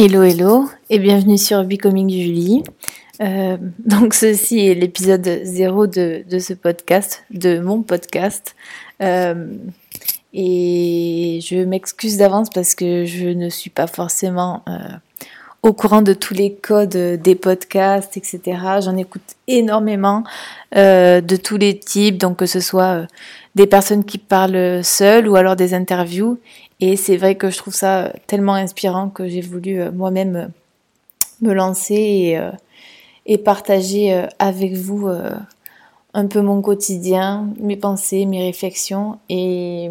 Hello, hello, et bienvenue sur Becoming Julie. Euh, donc, ceci est l'épisode 0 de, de, ce podcast, de mon podcast. Euh, et je m'excuse d'avance parce que je ne suis pas forcément euh, au courant de tous les codes des podcasts, etc. J'en écoute énormément euh, de tous les types, donc que ce soit euh, des personnes qui parlent seules ou alors des interviews. Et c'est vrai que je trouve ça tellement inspirant que j'ai voulu euh, moi-même euh, me lancer et, euh, partager avec vous un peu mon quotidien, mes pensées, mes réflexions et,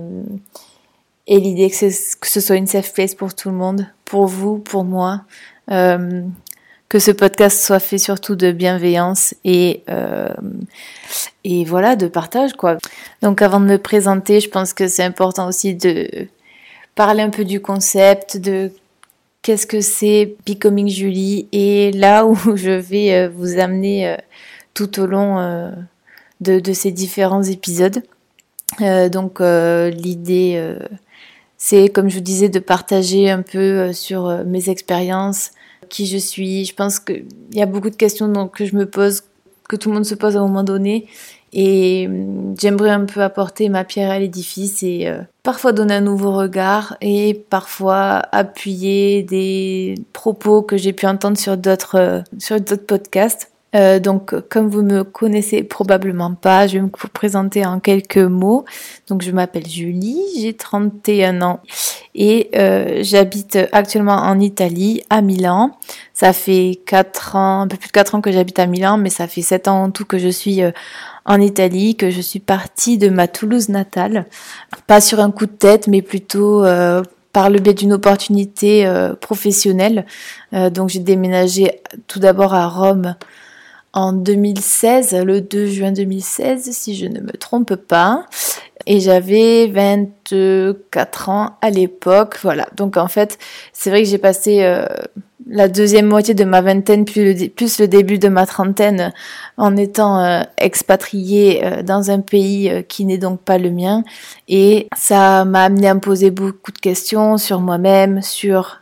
l'idée que, ce soit une safe place pour tout le monde, pour vous, pour moi. Euh, que ce podcast soit fait surtout de bienveillance et euh, et voilà de partage quoi. Donc avant de me présenter, je pense que c'est important aussi de parler un peu du concept, de qu'est-ce que c'est Becoming Julie et là où je vais euh, vous amener tout au long de, de, ces différents épisodes. donc l'idée, c'est comme je vous disais, de partager un peu sur mes expériences, qui je suis. Je pense qu'il y a beaucoup de questions que je me pose, que tout le monde se pose à un moment donné. Et hum, j'aimerais un peu apporter ma pierre à l'édifice et euh, parfois donner un nouveau regard et parfois appuyer des propos que j'ai pu entendre sur d'autres euh, sur d'autres podcasts. Euh, donc, comme vous me connaissez probablement pas, je vais me présenter en quelques mots. Donc, je m'appelle Julie, j'ai 31 ans et euh, j'habite actuellement en Italie, à Milan. Ça fait 4 ans, un peu plus de 4 ans que j'habite à Milan, mais ça fait 7 ans en tout que je suis euh, en Italie, que je suis partie de ma Toulouse natale. Pas sur un coup de tête, mais plutôt par le biais d'une opportunité professionnelle. donc, j'ai déménagé tout d'abord à Rome en 2016, le 2 juin 2016, si je ne me trompe pas. Et j'avais 24 ans à l'époque. Voilà. Donc en fait, c'est vrai que j'ai passé euh, la deuxième moitié de ma vingtaine plus le, début de ma trentaine en étant euh, expatriée euh, dans un pays euh, qui n'est donc pas le mien. Et ça m'a amené à me poser beaucoup de questions sur moi-même, sur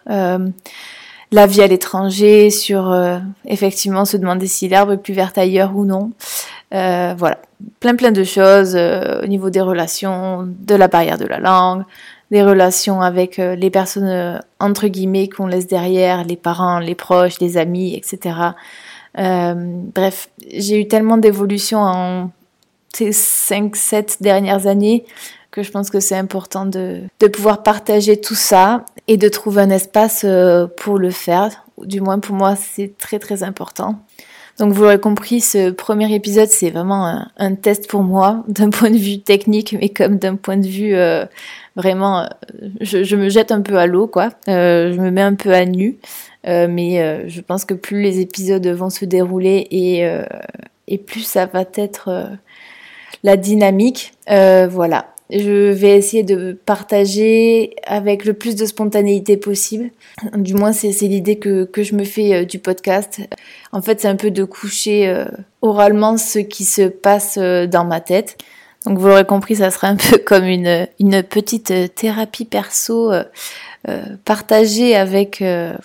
la vie à l'étranger, sur euh, effectivement se demander si l'herbe est plus verte ailleurs ou non. Euh, voilà, plein plein de choses euh, au niveau des relations, de la barrière de la langue, des relations avec les personnes entre guillemets qu'on laisse derrière, les parents, les proches, les amis, etc. bref, j'ai eu tellement d'évolution en ces 5-7 dernières années que je pense que c'est important de, de pouvoir partager tout ça et de trouver un espace euh, pour le faire. Du moins pour moi, c'est très très important. Donc vous l'aurez compris, ce premier épisode, c'est vraiment un, test pour moi, d'un point de vue technique, mais comme d'un point de vue euh, vraiment, euh, je, me jette un peu à l'eau, quoi. Je me mets un peu à nu, mais je pense que plus les épisodes vont se dérouler et, et plus ça va être la dynamique. voilà. Je vais essayer de partager avec le plus de spontanéité possible. Du moins, c'est l'idée que, je me fais euh, du podcast. En fait, c'est un peu de coucher euh, oralement ce qui se passe euh, dans ma tête. Donc, vous l'aurez compris, ça sera un peu comme une, petite thérapie perso partagée avec,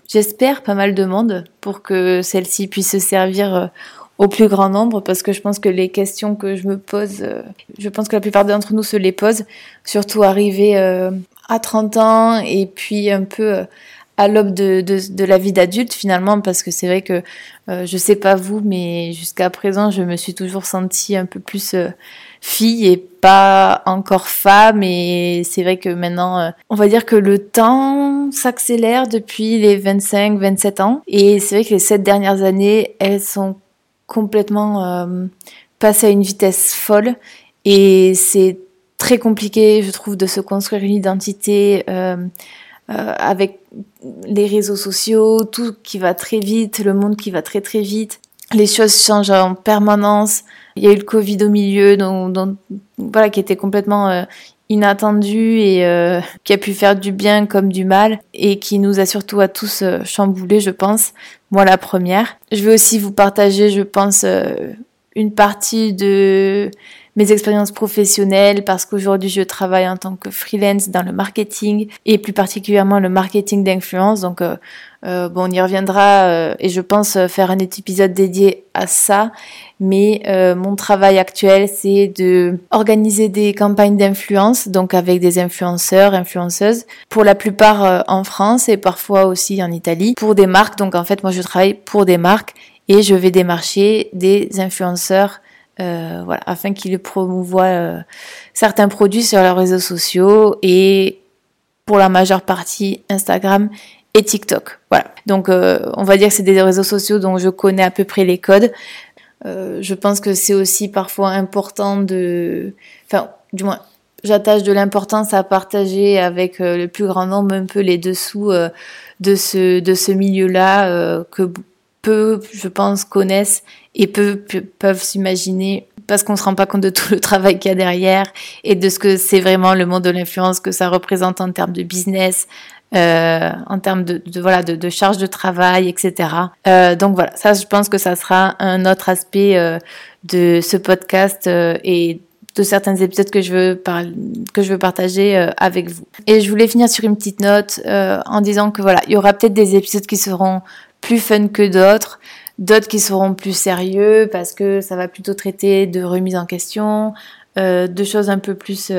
j'espère, pas mal de monde pour que celle-ci puisse se servir au plus grand nombre parce que je pense que les questions que je me pose, euh, je pense que la plupart d'entre nous se les posent, surtout arrivé euh, à 30 ans et puis un peu euh, à l'aube de, de, la vie d'adulte finalement parce que c'est vrai que je sais pas vous mais jusqu'à présent je me suis toujours sentie un peu plus fille et pas encore femme. Et c'est vrai que maintenant on va dire que le temps s'accélère depuis les 25 27 ans. Et c'est vrai que les sept dernières années elles sont complètement euh, passé à une vitesse folle et c'est très compliqué, je trouve, de se construire une identité euh, euh, avec les réseaux sociaux, tout qui va très vite, le monde qui va très très vite, les choses changent en permanence. Il y a eu le Covid au milieu, donc, donc voilà, qui était complètement euh, inattendu et euh, qui a pu faire du bien comme du mal et qui nous a surtout à tous euh, chamboulé, je pense. Moi, la première. Je vais aussi vous partager, je pense, euh, une partie de mes expériences professionnelles parce qu'aujourd'hui je travaille en tant que freelance dans le marketing et plus particulièrement le marketing d'influence. Donc euh, Euh, bon, on y reviendra euh, et je pense faire un épisode dédié à ça. Mais mon travail actuel, c'est de organiser des campagnes d'influence, donc avec des influenceurs, influenceuses, pour la plupart en France et parfois aussi en Italie, pour des marques. Donc en fait, moi, je travaille pour des marques et je vais démarcher des influenceurs euh, voilà, afin qu'ils promouvoient euh, certains produits sur leurs réseaux sociaux et pour la majeure partie Instagram et TikTok. Voilà. Donc euh, on va dire que c'est des réseaux sociaux dont je connais à peu près les codes. je pense que c'est aussi parfois important de, enfin, du moins, j'attache de l'importance à partager avec le plus grand nombre un peu les dessous de ce de ce milieu-là que peu, je pense, connaissent et peu peuvent s'imaginer parce qu'on se rend pas compte de tout le travail qu'il y a derrière et de ce que c'est vraiment le monde de l'influence que ça représente en termes de business, euh, en termes de, de voilà de, de, charge de travail, etc. Euh, donc voilà, ça je pense que ça sera un autre aspect euh, de ce podcast euh, et de certains épisodes que je veux par... que je veux partager euh, avec vous. Et je voulais finir sur une petite note en disant que voilà, il y aura peut-être des épisodes qui seront plus fun que d'autres, d'autres qui seront plus sérieux parce que ça va plutôt traiter de remise en question, euh, de choses un peu plus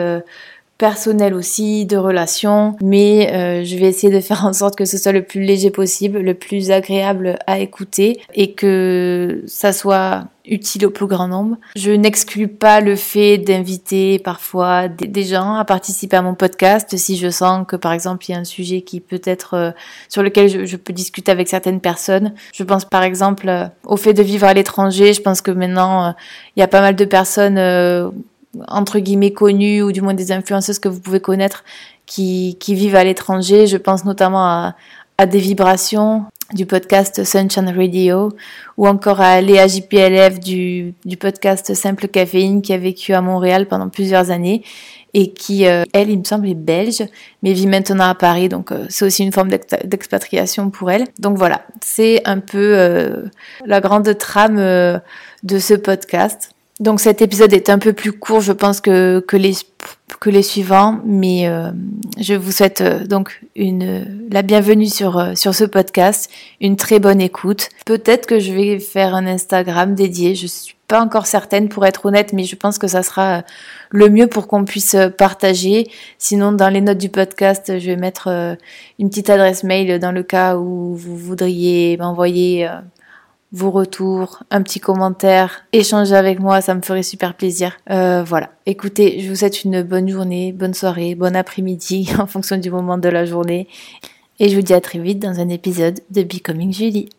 euh, personnelles aussi, de relations, mais euh, je vais essayer de faire en sorte que ce soit le plus léger possible, le plus agréable à écouter et que ça soit utile au plus grand nombre. Je n'exclus pas le fait d'inviter parfois des, gens à participer à mon podcast si je sens que par exemple il y a un sujet qui peut être euh, sur lequel je, peux discuter avec certaines personnes. Je pense par exemple euh, au fait de vivre à l'étranger. Je pense que maintenant euh, il y a pas mal de personnes entre guillemets connues ou du moins des influenceuses que vous pouvez connaître qui, qui vivent à l'étranger. Je pense notamment à, à des vibrations du podcast Sunshine Radio ou encore à Léa JPLF du, du podcast Simple Caféine qui a vécu à Montréal pendant plusieurs années et qui, euh, elle, il me semble, est belge, mais vit maintenant à Paris, donc euh, c'est aussi une forme d'expatriation pour elle. Donc voilà, c'est un peu euh, la grande trame de ce podcast. Donc cet épisode est un peu plus court, je pense, que, que, les, que les suivants, mais euh, je vous souhaite euh, donc une, la bienvenue sur, euh, sur ce podcast, une très bonne écoute. Peut-être que je vais faire un Instagram dédié, je suis pas encore certaine pour être honnête, mais je pense que ça sera le mieux pour qu'on puisse partager. Sinon, dans les notes du podcast, je vais mettre une petite adresse mail dans le cas où vous voudriez m'envoyer vos retours, un petit commentaire, échanger avec moi, ça me ferait super plaisir. Euh, voilà. Écoutez, je vous souhaite une bonne journée, bonne soirée, bon après-midi en fonction du moment de la journée. Et je vous dis à très vite dans un épisode de Becoming Julie.